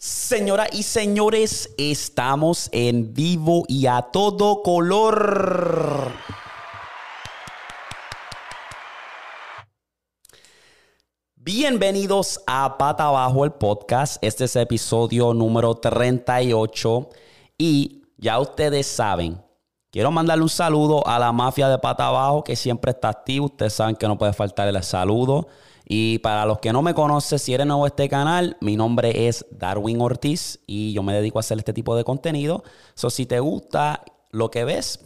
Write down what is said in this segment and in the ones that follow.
Señoras y señores, estamos en vivo y a todo color. Bienvenidos a Pata Abajo el podcast. Este es episodio número 38 y ya ustedes saben, quiero mandarle un saludo a la mafia de Pata Abajo que siempre está activa. Ustedes saben que no puede faltar el saludo. Y para los que no me conocen, si eres nuevo a este canal, mi nombre es Darwin Ortiz y yo me dedico a hacer este tipo de contenido. So, si te gusta lo que ves,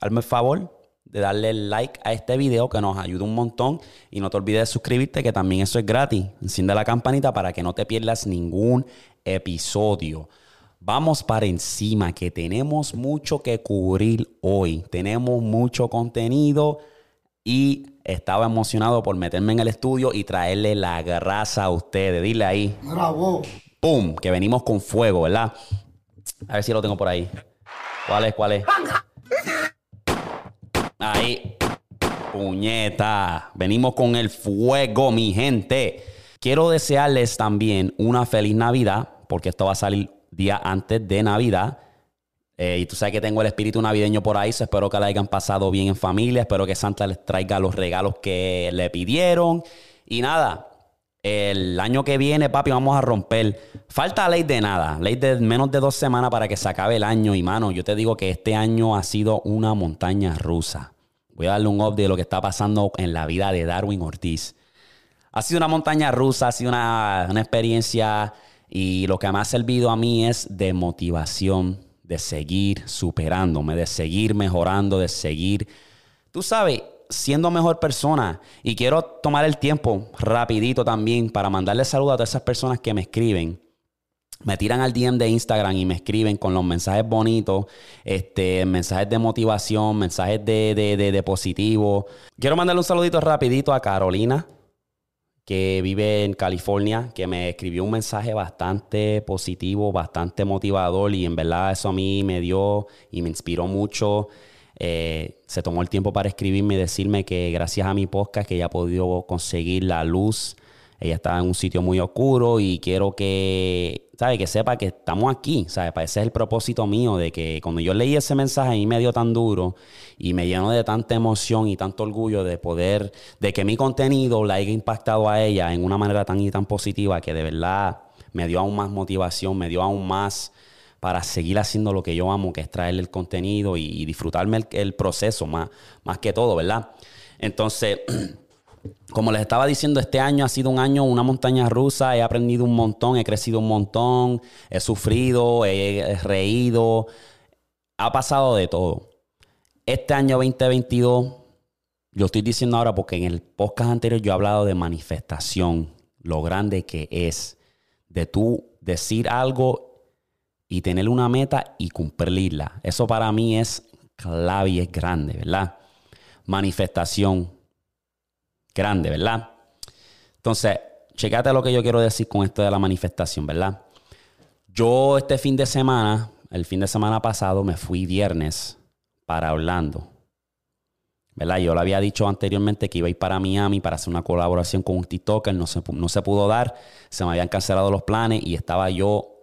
hazme el favor de darle like a este video que nos ayuda un montón. Y no te olvides de suscribirte, que también eso es gratis. Enciende la campanita para que no te pierdas ningún episodio. Vamos para encima, que tenemos mucho que cubrir hoy. Tenemos mucho contenido y estaba emocionado por meterme en el estudio y traerle la grasa a ustedes. Dile ahí. Bravo. ¡Pum! Que venimos con fuego, ¿verdad? A ver si lo tengo por ahí. ¿Cuál es? ¿Cuál es? Ahí. Puñeta. Venimos con el fuego, mi gente. Quiero desearles también una feliz Navidad, porque esto va a salir día antes de Navidad. Eh, y tú sabes que tengo el espíritu navideño por ahí, so espero que la hayan pasado bien en familia, espero que Santa les traiga los regalos que le pidieron. Y nada, el año que viene, papi, vamos a romper. Falta ley de nada, ley de menos de dos semanas para que se acabe el año. Y mano, yo te digo que este año ha sido una montaña rusa. Voy a darle un update de lo que está pasando en la vida de Darwin Ortiz. Ha sido una montaña rusa, ha sido una, una experiencia y lo que me ha servido a mí es de motivación de seguir superándome, de seguir mejorando, de seguir, tú sabes, siendo mejor persona. Y quiero tomar el tiempo rapidito también para mandarle saludos a todas esas personas que me escriben. Me tiran al DM de Instagram y me escriben con los mensajes bonitos, este, mensajes de motivación, mensajes de, de, de, de positivo. Quiero mandarle un saludito rapidito a Carolina, que vive en California, que me escribió un mensaje bastante positivo, bastante motivador y en verdad eso a mí me dio y me inspiró mucho. Eh, se tomó el tiempo para escribirme y decirme que gracias a mi podcast que ella ha podido conseguir la luz. Ella estaba en un sitio muy oscuro y quiero que, ¿sabe? Que sepa que estamos aquí, ¿sabe? Ese es el propósito mío de que cuando yo leí ese mensaje mí me dio tan duro y me llenó de tanta emoción y tanto orgullo de poder, de que mi contenido la haya impactado a ella en una manera tan y tan positiva que de verdad me dio aún más motivación, me dio aún más para seguir haciendo lo que yo amo, que es traerle el contenido y, y disfrutarme el, el proceso más, más que todo, ¿verdad? Entonces... como les estaba diciendo, este año ha sido un año, una montaña rusa. He aprendido un montón, he crecido un montón, he sufrido, he, reído. Ha pasado de todo. Este año 2022, lo estoy diciendo ahora porque en el podcast anterior yo he hablado de manifestación, lo grande que es de tú decir algo y tener una meta y cumplirla. Eso para mí es clave y es grande, ¿verdad? Manifestación grande, ¿verdad? Entonces, checate lo que yo quiero decir con esto de la manifestación, ¿verdad? Yo este fin de semana, el fin de semana pasado, me fui viernes para Orlando. ¿Verdad? Yo lo había dicho anteriormente que iba a ir para Miami para hacer una colaboración con un TikToker, no se, no se pudo dar, se me habían cancelado los planes y estaba yo,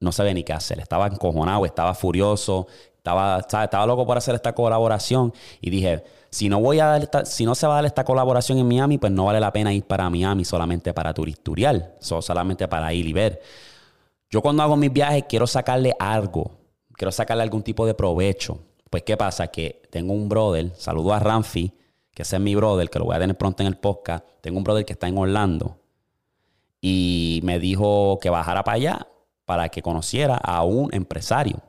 no sabía ni qué hacer, estaba encojonado, estaba furioso, estaba, estaba loco por hacer esta colaboración y dije, si no voy a dar si no se va a dar esta colaboración en Miami, pues no vale la pena ir para Miami solamente para turisturial, solamente para ir y ver. Yo cuando hago mis viajes quiero sacarle algo, quiero sacarle algún tipo de provecho. Pues ¿qué pasa? Que tengo un brother, saludo a Ramfi, que ese es mi brother, que lo voy a tener pronto en el podcast. Tengo un brother que está en Orlando y me dijo que bajara para allá para que conociera a un empresario.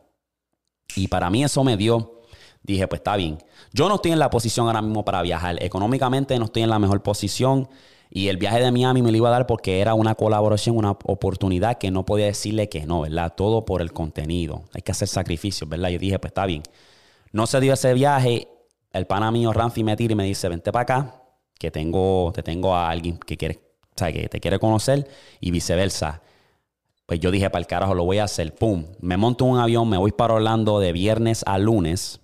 Y para mí eso me dio, dije, pues está bien. Yo no estoy en la posición ahora mismo para viajar. Económicamente no estoy en la mejor posición. Y el viaje de Miami me lo iba a dar porque era una colaboración, una oportunidad que no podía decirle que no, ¿verdad? Todo por el contenido. Hay que hacer sacrificios, ¿verdad? Yo dije, pues está bien. No se dio ese viaje. El pana mío, Ramfi, me tira y me dice, vente para acá, que tengo, te tengo a alguien que quiere, o sea, que te quiere conocer y viceversa. Pues yo dije, para el carajo, lo voy a hacer. Pum. Me monto un avión, me voy para Orlando de viernes a lunes.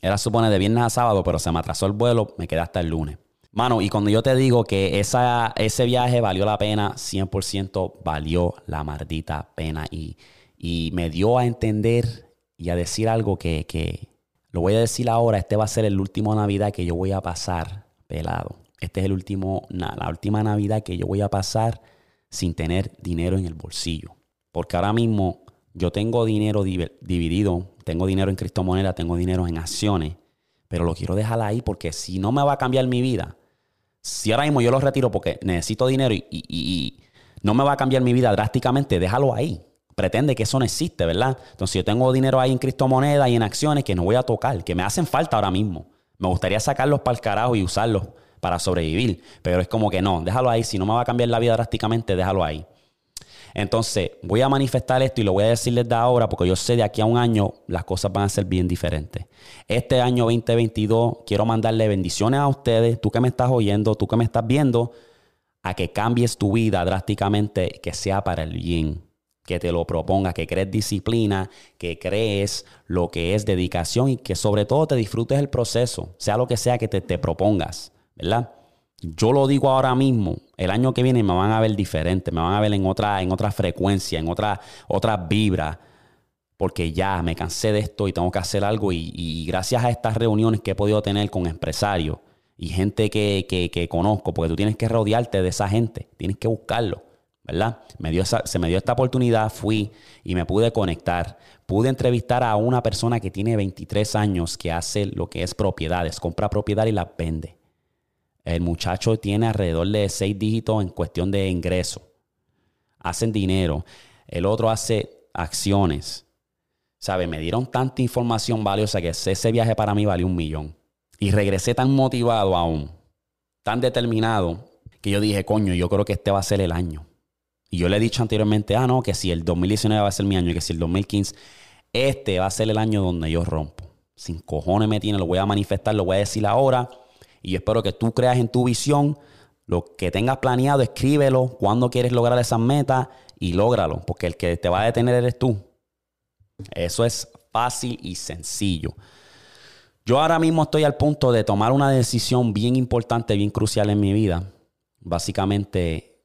Era supone de viernes a sábado, pero se me atrasó el vuelo, me quedé hasta el lunes. Mano, y cuando yo te digo que esa, ese viaje valió la pena, 100% valió la maldita pena. Y, y, me dio a entender y a decir algo que, que, lo voy a decir ahora, este va a ser el último Navidad que yo voy a pasar pelado. Este es el último, la última Navidad que yo voy a pasar sin tener dinero en el bolsillo. Porque ahora mismo yo tengo dinero dividido, tengo dinero en criptomonedas, tengo dinero en acciones, pero lo quiero dejar ahí porque si no me va a cambiar mi vida, si ahora mismo yo lo retiro porque necesito dinero y, no me va a cambiar mi vida drásticamente, déjalo ahí. Pretende que eso no existe, ¿verdad? Entonces yo tengo dinero ahí en criptomonedas y en acciones que no voy a tocar, que me hacen falta ahora mismo. Me gustaría sacarlos para el carajo y usarlos para sobrevivir, pero es como que no, déjalo ahí. Si no me va a cambiar la vida drásticamente, déjalo ahí. Entonces, voy a manifestar esto y lo voy a decir desde ahora porque yo sé de aquí a un año las cosas van a ser bien diferentes. Este año 2022 quiero mandarle bendiciones a ustedes, tú que me estás oyendo, tú que me estás viendo, a que cambies tu vida drásticamente, que sea para el bien, que te lo propongas, que crees disciplina, que crees lo que es dedicación y que sobre todo te disfrutes el proceso, sea lo que sea que te, te propongas, ¿verdad? Yo lo digo ahora mismo, el año que viene me van a ver diferente, me van a ver en otra, en otra frecuencia, en otra, otra vibra, porque ya me cansé de esto y tengo que hacer algo. Y, gracias a estas reuniones que he podido tener con empresarios y gente que, conozco, porque tú tienes que rodearte de esa gente, tienes que buscarlo, ¿verdad? Me dio se me dio esta oportunidad, fui y me pude conectar. Pude entrevistar a una persona que tiene 23 años que hace lo que es propiedades, compra propiedad y la vende. El muchacho tiene alrededor de seis dígitos en cuestión de ingreso. Hacen dinero. El otro hace acciones. ¿Sabe? Me dieron tanta información valiosa que ese viaje para mí valió un millón. Y regresé tan motivado aún, tan determinado, que yo dije, coño, yo creo que este va a ser el año. Y yo le he dicho anteriormente, ah, no, que si el 2019 va a ser mi año, y que si el 2015, este va a ser el año donde yo rompo. Sin cojones me tiene, lo voy a manifestar, lo voy a decir ahora y espero que tú creas en tu visión, lo que tengas planeado, escríbelo, cuándo quieres lograr esas metas y lógralo, porque el que te va a detener eres tú. Eso es fácil y sencillo. Yo ahora mismo estoy al punto de tomar una decisión bien importante, bien crucial en mi vida. Básicamente,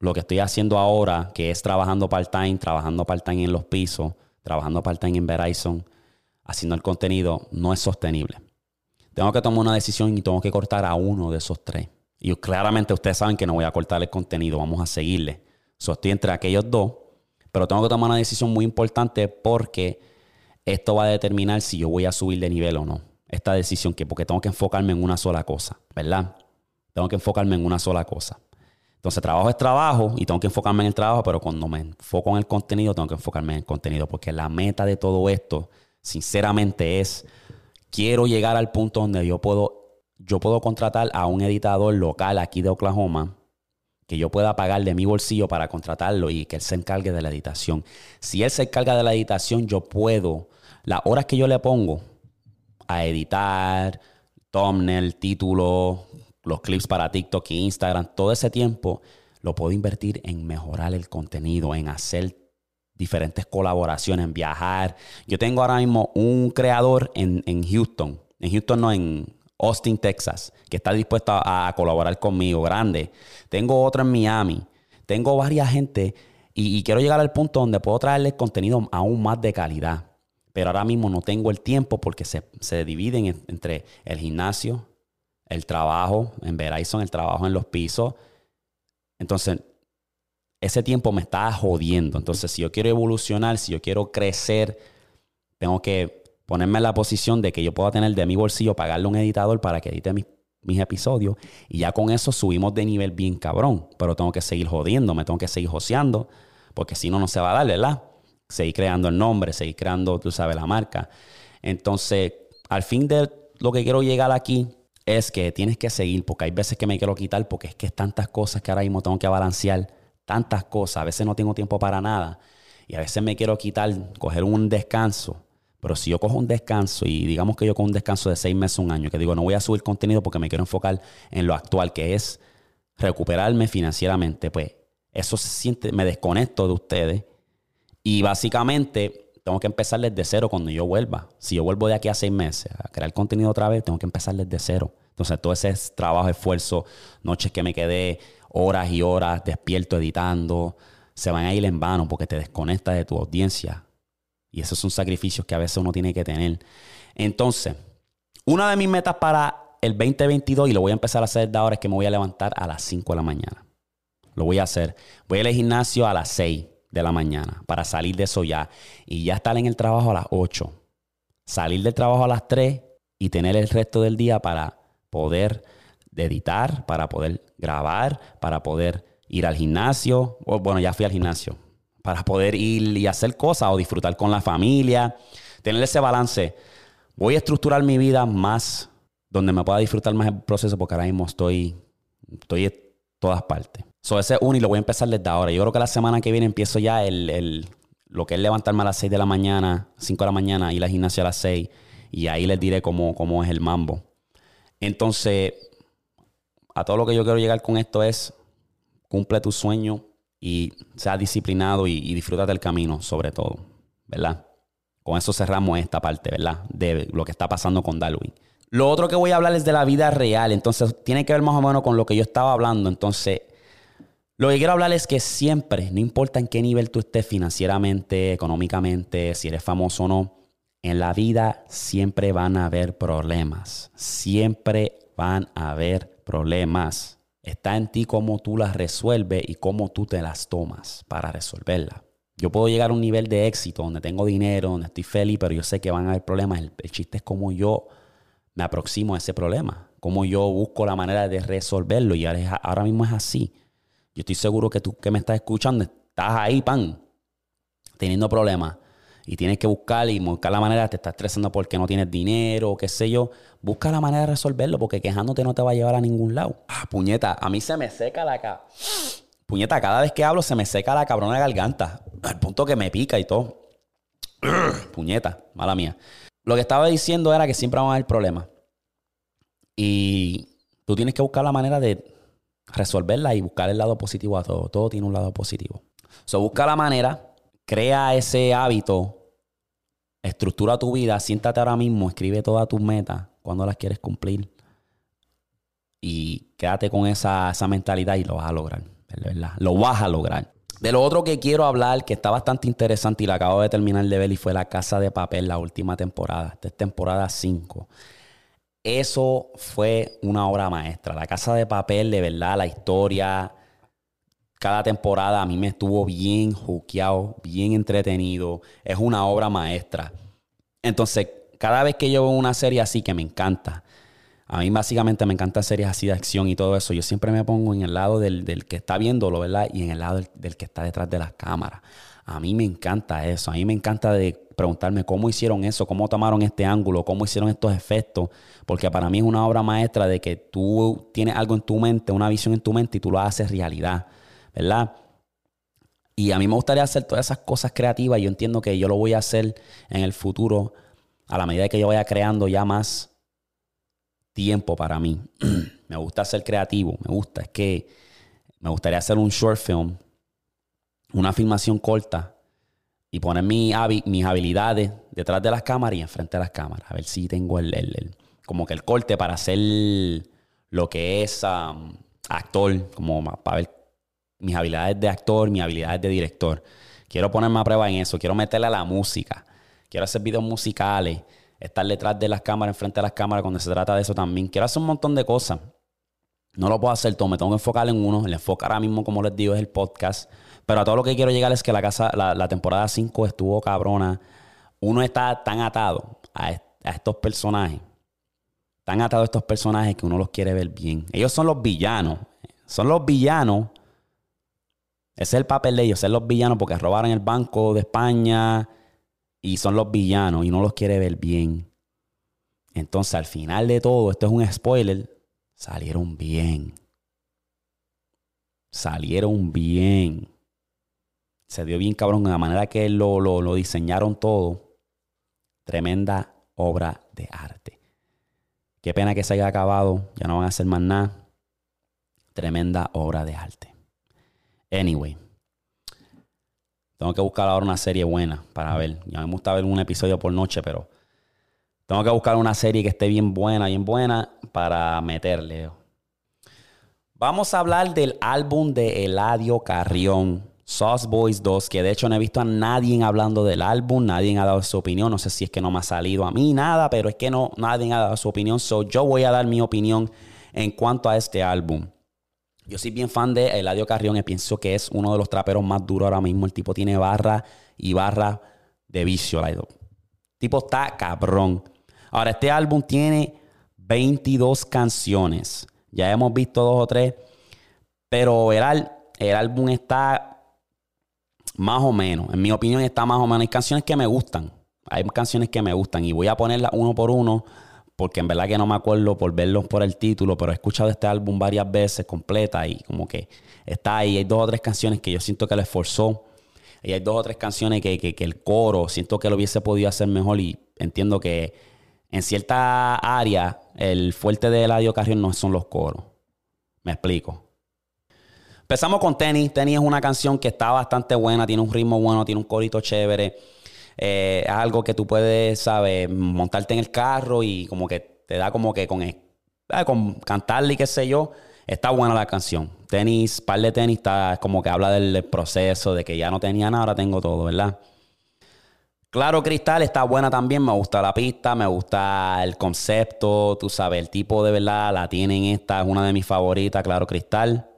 lo que estoy haciendo ahora, que es trabajando part-time, trabajando part-time en los pisos, trabajando part-time en Verizon, haciendo el contenido, no es sostenible tengo que tomar una decisión y tengo que cortar a uno de esos tres. Y claramente ustedes saben que no voy a cortar el contenido, vamos a seguirle. So, estoy entre aquellos dos, pero tengo que tomar una decisión muy importante porque esto va a determinar si yo voy a subir de nivel o no. Esta decisión, que porque tengo que enfocarme en una sola cosa, ¿verdad? Tengo que enfocarme en una sola cosa. Entonces, trabajo es trabajo y tengo que enfocarme en el trabajo, pero cuando me enfoco en el contenido, tengo que enfocarme en el contenido, porque la meta de todo esto, sinceramente, es quiero llegar al punto donde yo puedo, yo puedo contratar a un editador local aquí de Oklahoma que yo pueda pagar de mi bolsillo para contratarlo y que él se encargue de la editación. Si él se encarga de la editación, yo puedo, las horas que yo le pongo a editar, thumbnail, título, los clips para TikTok e Instagram, todo ese tiempo lo puedo invertir en mejorar el contenido, en hacer diferentes colaboraciones, en viajar. Yo tengo ahora mismo un creador en, Houston, en Houston no, en Austin, Texas, que está dispuesto a, colaborar conmigo, grande. Tengo otro en Miami. Tengo varias gente y, quiero llegar al punto donde puedo traerles contenido aún más de calidad. Pero ahora mismo no tengo el tiempo porque se, se dividen entre el gimnasio, el trabajo en Verizon, el trabajo en los pisos. Entonces, ese tiempo me está jodiendo. Entonces, si yo quiero evolucionar, si yo quiero crecer, tengo que ponerme en la posición de que yo pueda tener de mi bolsillo, pagarle un editador para que edite mis, episodios. Y ya con eso subimos de nivel bien cabrón. Pero tengo que seguir jodiendo, me tengo que seguir joseando, porque si no, no se va a dar, ¿verdad? Seguir creando el nombre, seguir creando, tú sabes, la marca. Entonces, al fin de lo que quiero llegar aquí es que tienes que seguir, porque hay veces que me quiero quitar, porque es que es tantas cosas que ahora mismo tengo que balancear tantas cosas, a veces no tengo tiempo para nada y a veces me quiero quitar, coger un descanso. Pero si yo cojo un descanso y digamos que yo cojo un descanso de seis meses, un año, que digo, no voy a subir contenido porque me quiero enfocar en lo actual, que es recuperarme financieramente, pues eso se siente, me desconecto de ustedes y básicamente tengo que empezar desde cero cuando yo vuelva. Si yo vuelvo de aquí a seis meses a crear contenido otra vez, tengo que empezar desde cero. Entonces, todo ese trabajo, esfuerzo, noches que me quedé horas y horas despierto editando, se van a ir en vano porque te desconectas de tu audiencia. Y esos son sacrificios que a veces uno tiene que tener. Entonces, una de mis metas para el 2022, y lo voy a empezar a hacer de ahora, es que me voy a levantar a las 5 de la mañana. Lo voy a hacer. Voy al gimnasio a las 6 de la mañana para salir de eso ya. Y ya estar en el trabajo a las 8. Salir del trabajo a las 3 y tener el resto del día para poder editar, para poder grabar, para poder ir al gimnasio. Bueno, ya fui al gimnasio. Para poder ir y hacer cosas o disfrutar con la familia. Tener ese balance. Voy a estructurar mi vida más donde me pueda disfrutar más el proceso porque ahora mismo estoy, estoy en todas partes. So, ese es uno y lo voy a empezar desde ahora. Yo creo que la semana que viene empiezo ya el, lo que es levantarme a las 6 de la mañana, 5 de la mañana, ir la gimnasia a las 6 y ahí les diré cómo, cómo es el mambo. Entonces, a todo lo que yo quiero llegar con esto es cumple tu sueño y sea disciplinado y, y disfrútate del camino, sobre todo, ¿verdad? Con eso cerramos esta parte, ¿verdad? De lo que está pasando con Darwin. Lo otro que voy a hablar es de la vida real, entonces tiene que ver más o menos con lo que yo estaba hablando. Entonces, lo que quiero hablar es que siempre, no importa en qué nivel tú estés financieramente, económicamente, si eres famoso o no, en la vida siempre van a haber problemas. Siempre van a haber problemas. Está en ti cómo tú las resuelves y cómo tú te las tomas para resolverlas. Yo puedo llegar a un nivel de éxito donde tengo dinero, donde estoy feliz, pero yo sé que van a haber problemas. El, chiste es cómo yo me aproximo a ese problema, cómo yo busco la manera de resolverlo. Y ahora, mismo es así. Yo estoy seguro que tú que me estás escuchando, estás ahí, pan, teniendo problemas. Y tienes que buscar y buscar la manera, te estás estresando porque no tienes dinero qué sé yo. Busca la manera de resolverlo porque quejándote no te va a llevar a ningún lado. Ah, puñeta, a mí se me seca la cara. Puñeta, cada vez que hablo se me seca la cabrona garganta. Al punto que me pica y todo. Puñeta, mala mía. Lo que estaba diciendo era que siempre van a haber problemas. Y tú tienes que buscar la manera de resolverla y buscar el lado positivo a todo. Todo tiene un lado positivo. So, busca la manera, crea ese hábito, estructura tu vida, siéntate ahora mismo, escribe todas tus metas, cuando las quieres cumplir. Y quédate con esa, esa mentalidad y lo vas a lograr. ¿verdad? Lo vas a lograr. De lo otro que quiero hablar, que está bastante interesante y la acabo de terminar de ver, y fue La Casa de Papel, la última temporada. Esta es temporada 5. Eso fue una obra maestra. La Casa de Papel, de verdad, la historia, cada temporada a mí me estuvo bien juqueado, bien entretenido. Es una obra maestra. Entonces, cada vez que yo veo una serie así que me encanta, a mí básicamente me encantan series así de acción y todo eso. Yo siempre me pongo en el lado del, que está viéndolo, ¿verdad? Y en el lado del, que está detrás de las cámaras. A mí me encanta eso. A mí me encanta de preguntarme cómo hicieron eso, cómo tomaron este ángulo, cómo hicieron estos efectos. Porque para mí es una obra maestra de que tú tienes algo en tu mente, una visión en tu mente y tú lo haces realidad, ¿verdad? Y a mí me gustaría hacer todas esas cosas creativas. Yo entiendo que yo lo voy a hacer en el futuro a la medida que yo vaya creando ya más tiempo para mí. me gusta ser creativo, me gusta. Es que me gustaría hacer un short film, una filmación corta y poner mi, mis habilidades detrás de las cámaras y enfrente de las cámaras. A ver si tengo el, como que el corte para hacer lo que es um, actor, como para ver mis habilidades de actor, mis habilidades de director. Quiero ponerme a prueba en eso, quiero meterle a la música, quiero hacer videos musicales estar detrás de las cámaras, enfrente de las cámaras, cuando se trata de eso también. Quiero hacer un montón de cosas. No lo puedo hacer todo, me tengo que enfocar en uno. El enfoque ahora mismo, como les digo, es el podcast. Pero a todo lo que quiero llegar es que la, casa, la, temporada 5 estuvo cabrona. Uno está tan atado a, a estos personajes, tan atado a estos personajes que uno los quiere ver bien. Ellos son los villanos. Son los villanos. Ese es el papel de ellos, ser los villanos porque robaron el banco de España, y son los villanos y no los quiere ver bien. Entonces, al final de todo, esto es un spoiler, salieron bien. Salieron bien. Se dio bien cabrón de la manera que lo, lo, lo diseñaron todo. Tremenda obra de arte. Qué pena que se haya acabado. Ya no van a hacer más nada. Tremenda obra de arte. Anyway. Tengo que buscar ahora una serie buena para ver. Ya me gusta ver un episodio por noche, pero tengo que buscar una serie que esté bien buena, bien buena para meterle. Vamos a hablar del álbum de Eladio Carrión, Sauce Boys 2, que de hecho no he visto a nadie hablando del álbum, nadie ha dado su opinión, no sé si es que no me ha salido a mí nada, pero es que no, nadie ha dado su opinión, so yo voy a dar mi opinión en cuanto a este álbum. Yo soy bien fan de Eladio Carrión y pienso que es uno de los traperos más duros ahora mismo. El tipo tiene barra y barra de vicio. El tipo está cabrón. Ahora, este álbum tiene 22 canciones. Ya hemos visto dos o tres. Pero el, el álbum está más o menos. En mi opinión está más o menos. Hay canciones que me gustan. Hay canciones que me gustan. Y voy a ponerlas uno por uno porque en verdad que no me acuerdo por verlos por el título, pero he escuchado este álbum varias veces completa y como que está ahí. Hay dos o tres canciones que yo siento que le esforzó y hay dos o tres canciones que, el coro siento que lo hubiese podido hacer mejor y entiendo que en cierta área el fuerte de Eladio Carrión no son los coros. Me explico. Empezamos con Tenis. Tenis es una canción que está bastante buena, tiene un ritmo bueno, tiene un corito chévere. Eh, es algo que tú puedes, ¿sabes? Montarte en el carro y como que te da como que con, eh, con cantarle y qué sé yo. Está buena la canción. Tenis, par de tenis, está como que habla del proceso, de que ya no tenía nada, ahora tengo todo, ¿verdad? Claro, Cristal está buena también. Me gusta la pista, me gusta el concepto. Tú sabes, el tipo de verdad la tienen esta, es una de mis favoritas, Claro, Cristal.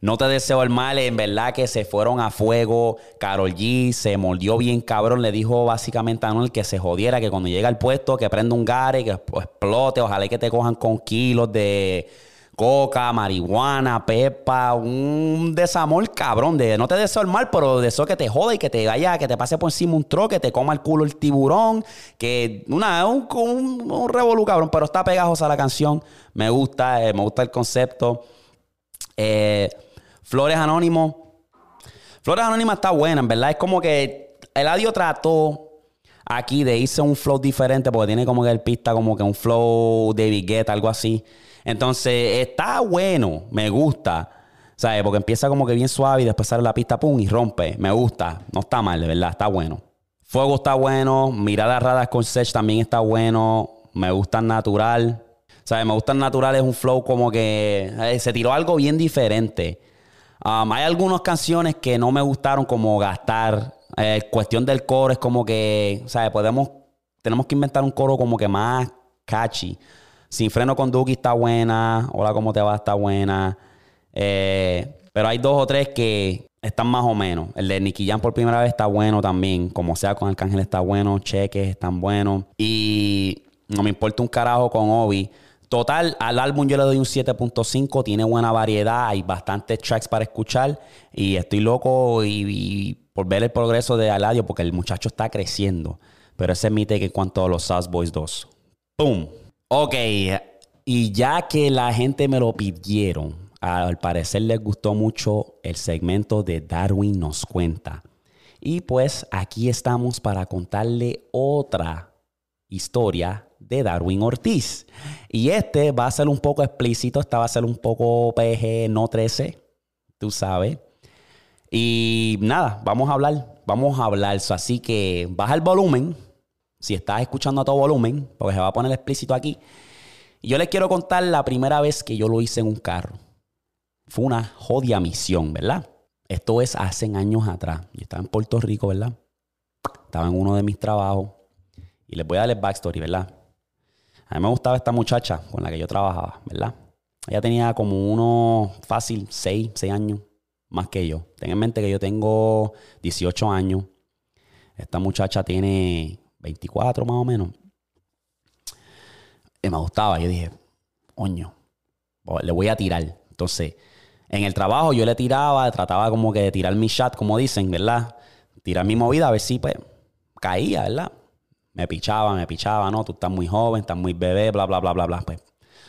No te deseo el mal, en verdad que se fueron a fuego. Carol G se mordió bien cabrón. Le dijo básicamente a Anuel que se jodiera, que cuando llega al puesto, que prenda un gare, que explote. Ojalá que te cojan con kilos de coca, marihuana, pepa, un desamor cabrón. De, no te deseo el mal, pero deseo que te joda y que te vaya, que te pase por encima un troque, que te coma el culo el tiburón. Que una, un, un, un cabrón, pero está pegajosa la canción. Me gusta, eh, me gusta el concepto. Eh, Flores Anónimo. Flores Anónima está buena, en verdad. Es como que el audio trató aquí de irse un flow diferente porque tiene como que el pista como que un flow David Guetta, algo así. Entonces, está bueno, me gusta. ¿Sabes? Porque empieza como que bien suave y después sale la pista, pum, y rompe. Me gusta. No está mal, de verdad, está bueno. Fuego está bueno. Mirada raras con Sech también está bueno. Me gusta natural. ¿Sabes? Me gusta natural, es un flow como que eh, se tiró algo bien diferente. Um, hay algunas canciones que no me gustaron, como Gastar. Eh, cuestión del coro es como que, ¿sabes? Podemos, tenemos que inventar un coro como que más catchy. Sin freno con Duki está buena. Hola, ¿cómo te va? Está buena. Eh, pero hay dos o tres que están más o menos. El de Nicky Jam por primera vez está bueno también. Como sea, con Arcángel está bueno. Cheques están buenos. Y no me importa un carajo con Obi. Total, al álbum yo le doy un 7.5, tiene buena variedad, hay bastantes tracks para escuchar y estoy loco y, por ver el progreso de Aladio porque el muchacho está creciendo. Pero ese es mi take en cuanto a los South Boys 2. ¡Pum! Ok, y ya que la gente me lo pidieron, al parecer les gustó mucho el segmento de Darwin nos cuenta. Y pues aquí estamos para contarle otra historia de Darwin Ortiz. Y este va a ser un poco explícito, esta va a ser un poco PG, no 13, tú sabes. Y nada, vamos a hablar, vamos a hablar. Así que baja el volumen, si estás escuchando a todo volumen, porque se va a poner explícito aquí. Y yo les quiero contar la primera vez que yo lo hice en un carro. Fue una jodia misión, ¿verdad? Esto es hace años atrás. Yo estaba en Puerto Rico, ¿verdad? Estaba en uno de mis trabajos. Y les voy a dar el backstory, ¿verdad? A mí me gustaba esta muchacha con la que yo trabajaba, ¿verdad? Ella tenía como uno fácil, 6, 6 años más que yo. Ten en mente que yo tengo 18 años. Esta muchacha tiene 24 más o menos. Y me gustaba. Yo dije, coño, le voy a tirar. Entonces, en el trabajo yo le tiraba, trataba como que de tirar mi chat, como dicen, ¿verdad? Tirar mi movida a ver si pues caía, ¿verdad? Me pichaba, me pichaba, no, tú estás muy joven, estás muy bebé, bla, bla, bla, bla, bla. Pues,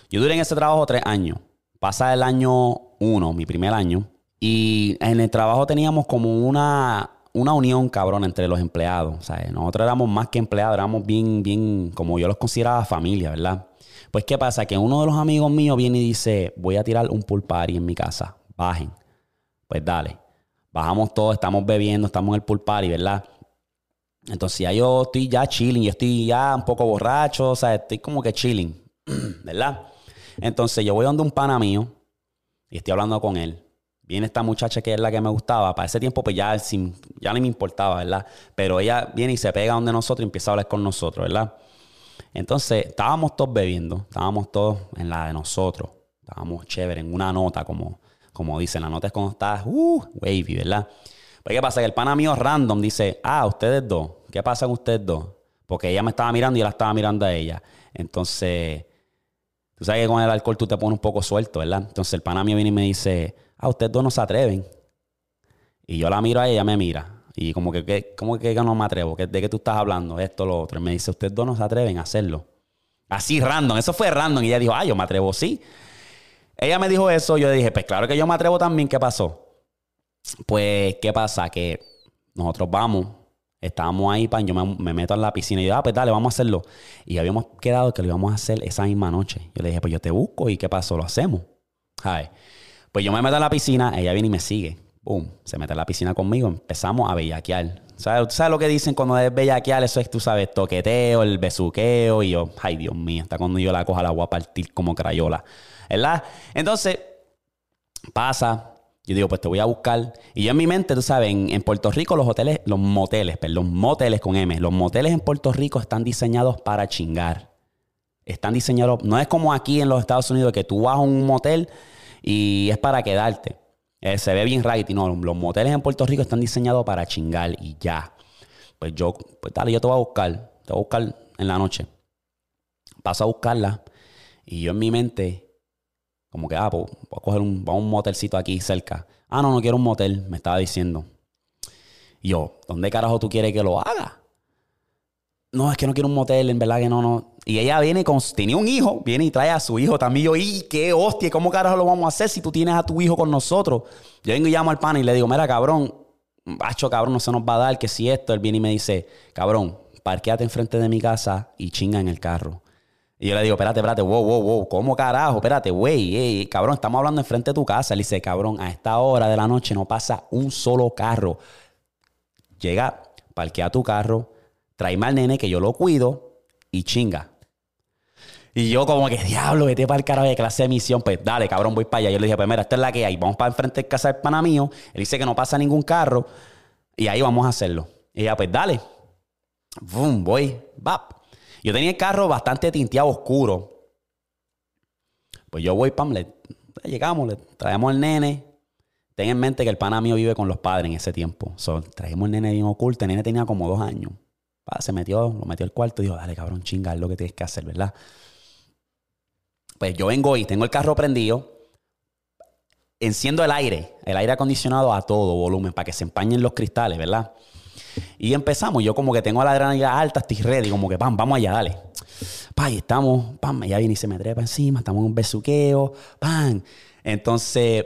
yo duré en ese trabajo tres años. Pasa el año uno, mi primer año, y en el trabajo teníamos como una, una unión, cabrón, entre los empleados. O nosotros éramos más que empleados, éramos bien, bien, como yo los consideraba familia, ¿verdad? Pues, ¿qué pasa? Que uno de los amigos míos viene y dice, voy a tirar un pool party en mi casa, bajen. Pues dale. bajamos todos, estamos bebiendo, estamos en el pool party, ¿verdad? Entonces ya yo estoy ya chilling, yo estoy ya un poco borracho, o sea, estoy como que chilling, ¿verdad? Entonces yo voy donde un pana mío y estoy hablando con él. Viene esta muchacha que es la que me gustaba. Para ese tiempo, pues ya, sin, ya ni me importaba, ¿verdad? Pero ella viene y se pega donde nosotros y empieza a hablar con nosotros, ¿verdad? Entonces, estábamos todos bebiendo, estábamos todos en la de nosotros. Estábamos chévere, en una nota, como, como dicen. La nota es cuando estás, uh, wavy, ¿verdad? Pues, ¿qué pasa? Que el pana mío random dice, ah, ustedes dos. ¿Qué pasa con ustedes dos? Porque ella me estaba mirando y él la estaba mirando a ella. Entonces, Tú sabes que con el alcohol tú te pones un poco suelto, ¿verdad? Entonces el pana mío viene y me dice, ah, ustedes dos no se atreven. Y yo la miro a ella, ella me mira. Y como que, ¿cómo que no me atrevo? ¿De qué tú estás hablando? Esto, lo otro. Y me dice, ustedes dos no se atreven a hacerlo. Así random, eso fue random. Y ella dijo, ah, yo me atrevo, sí. Ella me dijo eso, yo le dije, pues claro que yo me atrevo también, ¿qué pasó? Pues, ¿qué pasa? Que nosotros vamos Estábamos ahí, pan, yo me, meto en la piscina y yo, ah, pues dale, vamos a hacerlo. Y habíamos quedado que lo íbamos a hacer esa misma noche. Yo le dije, pues yo te busco y ¿qué pasó? Lo hacemos. Ay. Pues yo me meto en la piscina, ella viene y me sigue. Boom, se mete en la piscina conmigo, empezamos a bellaquear. ¿Sabes, ¿Tú sabes lo que dicen cuando es bellaquear? Eso es, tú sabes, toqueteo, el besuqueo. Y yo, ay, Dios mío, hasta cuando yo la coja la voy a partir como crayola. ¿Verdad? Entonces, pasa, yo digo, pues te voy a buscar. Y yo en mi mente, tú sabes, en, Puerto Rico los hoteles, los moteles, perdón, moteles con M, los moteles en Puerto Rico están diseñados para chingar. Están diseñados, no es como aquí en los Estados Unidos que tú vas a un motel y es para quedarte. Eh, se ve bien right. No, los moteles en Puerto Rico están diseñados para chingar y ya. Pues yo, pues dale, yo te voy a buscar. Te voy a buscar en la noche. Paso a buscarla y yo en mi mente como que, ah, pues, voy a coger un, un motelcito aquí cerca. Ah, no, no quiero un motel, me estaba diciendo. Yo, ¿dónde carajo tú quieres que lo haga? No, es que no quiero un motel, en verdad que no, no. Y ella viene con, tenía un hijo, viene y trae a su hijo también. Yo, ¡y qué hostia! ¿Cómo carajo lo vamos a hacer si tú tienes a tu hijo con nosotros? Yo vengo y llamo al pana y le digo, mira, cabrón, bacho, cabrón, no se nos va a dar, que si esto, él viene y me dice, cabrón, parquéate enfrente de mi casa y chinga en el carro. Y yo le digo, espérate, espérate, wow, wow, wow, ¿cómo carajo? Espérate, güey, cabrón, estamos hablando enfrente de tu casa. Él dice, cabrón, a esta hora de la noche no pasa un solo carro. Llega, parquea tu carro, tráeme al nene que yo lo cuido y chinga. Y yo como que, diablo, vete para el carajo de clase de misión. Pues dale, cabrón, voy para allá. Yo le dije, pues mira, esta es la que hay. Vamos para enfrente de casa del pana mío. Él dice que no pasa ningún carro. Y ahí vamos a hacerlo. Y ella, pues dale. Boom, voy. Bap. Yo tenía el carro bastante tinteado oscuro. Pues yo voy, pam, le, llegamos, le traemos el nene. Ten en mente que el pana mío vive con los padres en ese tiempo. So, traemos el nene bien oculto. El nene tenía como dos años. se metió, lo metió al cuarto y dijo, dale cabrón, chinga, es lo que tienes que hacer, ¿verdad? Pues yo vengo y tengo el carro prendido. Enciendo el aire, el aire acondicionado a todo volumen para que se empañen los cristales, ¿verdad? Y empezamos. Yo como que tengo la adrenalina alta, estoy ready. Como que, pam, vamos allá, dale. Pa, y estamos, pam, ella viene y se me trepa encima. Estamos en un besuqueo, pam. Entonces,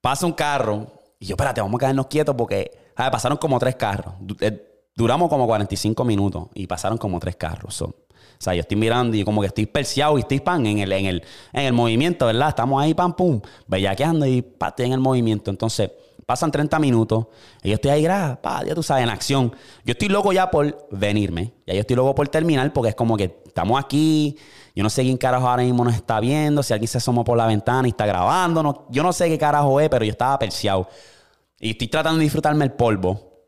pasa un carro. Y yo, espérate, vamos a quedarnos quietos porque, pasaron como tres carros. Eh, duramos como 45 minutos y pasaron como tres carros. o sea, yo estoy mirando y como que estoy perseado y estoy pan en el, en el, en el movimiento, ¿verdad? Estamos ahí, pam, pum, bellaqueando y pa, estoy en el movimiento. Entonces, Pasan 30 minutos y yo estoy ahí, pa, ya tú sabes, en acción. Yo estoy loco ya por venirme. Ya yo estoy loco por terminar porque es como que estamos aquí. Yo no sé quién carajo ahora mismo nos está viendo. Si alguien se asomó por la ventana y está grabando. No, yo no sé qué carajo es, pero yo estaba perseado. Y estoy tratando de disfrutarme el polvo.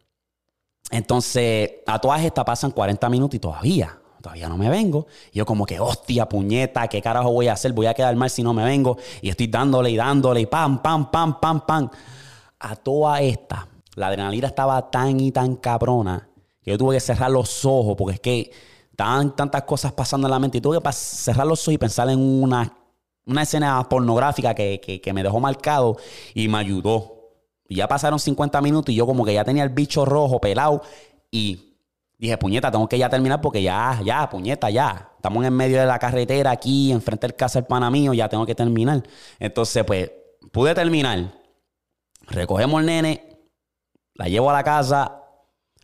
Entonces, a todas estas pasan 40 minutos y todavía, todavía no me vengo. Y yo como que, hostia, puñeta, ¿qué carajo voy a hacer? Voy a quedar mal si no me vengo. Y estoy dándole y dándole y pam, pam, pam, pam, pam a toda esta, la adrenalina estaba tan y tan cabrona que yo tuve que cerrar los ojos porque es que estaban tantas cosas pasando en la mente y tuve que cerrar los ojos y pensar en una, una escena pornográfica que, me dejó marcado y me ayudó. Y ya pasaron 50 minutos y yo como que ya tenía el bicho rojo pelado y dije, puñeta, tengo que ya terminar porque ya, ya, puñeta, ya. Estamos en medio de la carretera aquí, enfrente del casa del pana mío, ya tengo que terminar. Entonces, pues, pude terminar. Recogemos el nene, la llevo a la casa,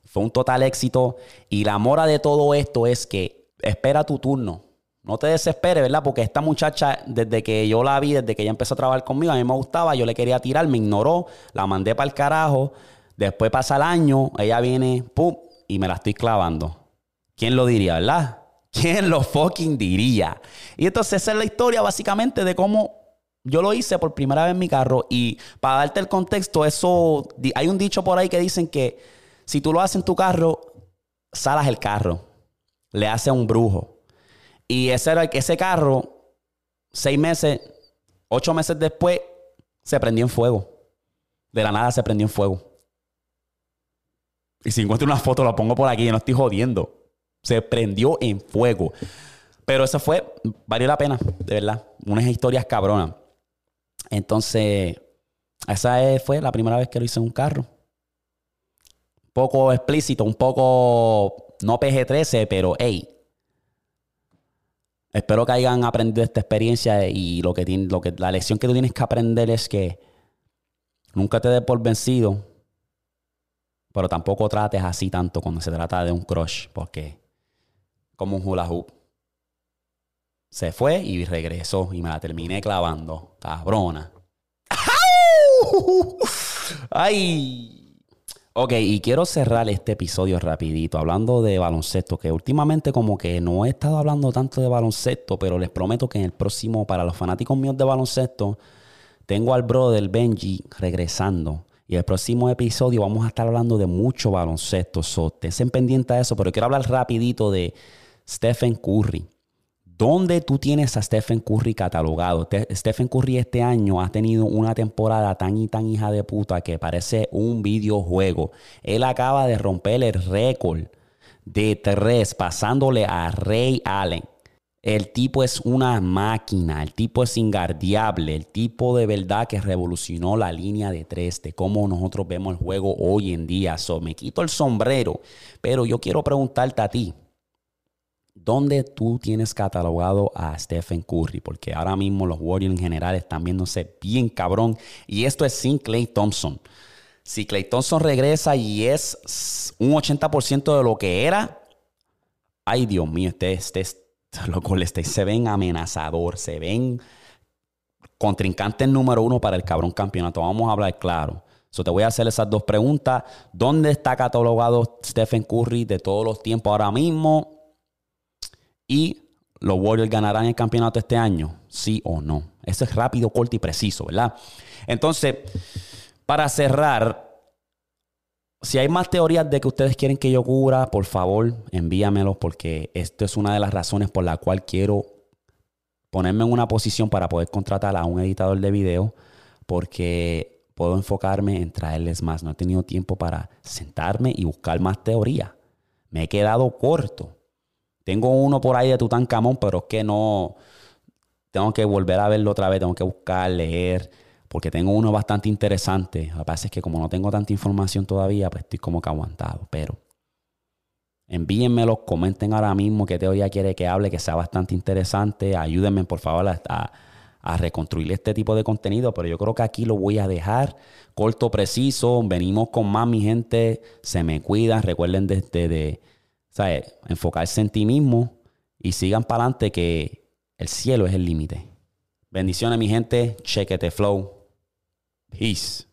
fue un total éxito. Y la mora de todo esto es que espera tu turno. no te desesperes, ¿verdad? Porque esta muchacha, desde que yo la vi, desde que ella empezó a trabajar conmigo, a mí me gustaba, yo le quería tirar, me ignoró, la mandé para el carajo. Después pasa el año, ella viene, pum, y me la estoy clavando. ¿Quién lo diría, verdad? ¿Quién lo fucking diría? Y entonces esa es la historia básicamente de cómo yo lo hice por primera vez en mi carro. Y para darte el contexto, eso, hay un dicho por ahí que dicen que si tú lo haces en tu carro, salas el carro, le hace un brujo. Y ese, ese carro, seis meses, ocho meses después, se prendió en fuego. De la nada se prendió en fuego. Y si encuentro una foto, la pongo por aquí, y no estoy jodiendo. Se prendió en fuego. Pero eso fue, valió la pena, de verdad. Unas historias cabronas. Entonces, esa fue la primera vez que lo hice en un carro. Un poco explícito, un poco no PG-13, pero hey, Espero que hayan aprendido esta experiencia y lo que, la lección que tú tienes que aprender es que nunca te des por vencido, pero tampoco trates así tanto cuando se trata de un crush, porque como un hula hoop. Se fue y regresó y me la terminé clavando. Cabrona. ¡Ay! Ok, y quiero cerrar este episodio rapidito hablando de baloncesto, que últimamente como que no he estado hablando tanto de baloncesto, pero les prometo que en el próximo, para los fanáticos míos de baloncesto, tengo al brother Benji regresando. Y el próximo episodio vamos a estar hablando de mucho baloncesto. So, estén pendientes de eso, pero quiero hablar rapidito de Stephen Curry. ¿Dónde tú tienes a Stephen Curry catalogado? Stephen Curry este año ha tenido una temporada tan y tan hija de puta que parece un videojuego. Él acaba de romper el récord de tres, pasándole a Ray Allen. El tipo es una máquina, el tipo es ingardiable, el tipo de verdad que revolucionó la línea de tres, de cómo nosotros vemos el juego hoy en día. So, me quito el sombrero, pero yo quiero preguntarte a ti, ¿Dónde tú tienes catalogado a Stephen Curry? Porque ahora mismo los Warriors en general están viéndose bien cabrón. Y esto es sin Clay Thompson. Si Clay Thompson regresa y es un 80% de lo que era, ay Dios mío, este, este, este, se ven amenazador, se ven contrincantes número uno para el cabrón campeonato. Vamos a hablar claro. So, te voy a hacer esas dos preguntas. ¿Dónde está catalogado Stephen Curry de todos los tiempos ahora mismo? Y los Warriors ganarán el campeonato este año, sí o no. Eso es rápido, corto y preciso, ¿verdad? Entonces, para cerrar, si hay más teorías de que ustedes quieren que yo cubra, por favor, envíamelos porque esto es una de las razones por la cual quiero ponerme en una posición para poder contratar a un editador de video porque puedo enfocarme en traerles más. No he tenido tiempo para sentarme y buscar más teoría. Me he quedado corto. Tengo uno por ahí de Tutankamón, pero es que no. Tengo que volver a verlo otra vez, tengo que buscar, leer, porque tengo uno bastante interesante. Lo que pasa es que como no tengo tanta información todavía, pues estoy como que aguantado. Pero envíenmelo, comenten ahora mismo qué teoría quiere que hable, que sea bastante interesante. Ayúdenme, por favor, a, a reconstruir este tipo de contenido, pero yo creo que aquí lo voy a dejar corto, preciso. Venimos con más, mi gente. Se me cuidan. Recuerden desde de, enfocarse en ti mismo y sigan para adelante que el cielo es el límite. Bendiciones, mi gente. Chequete flow. Peace.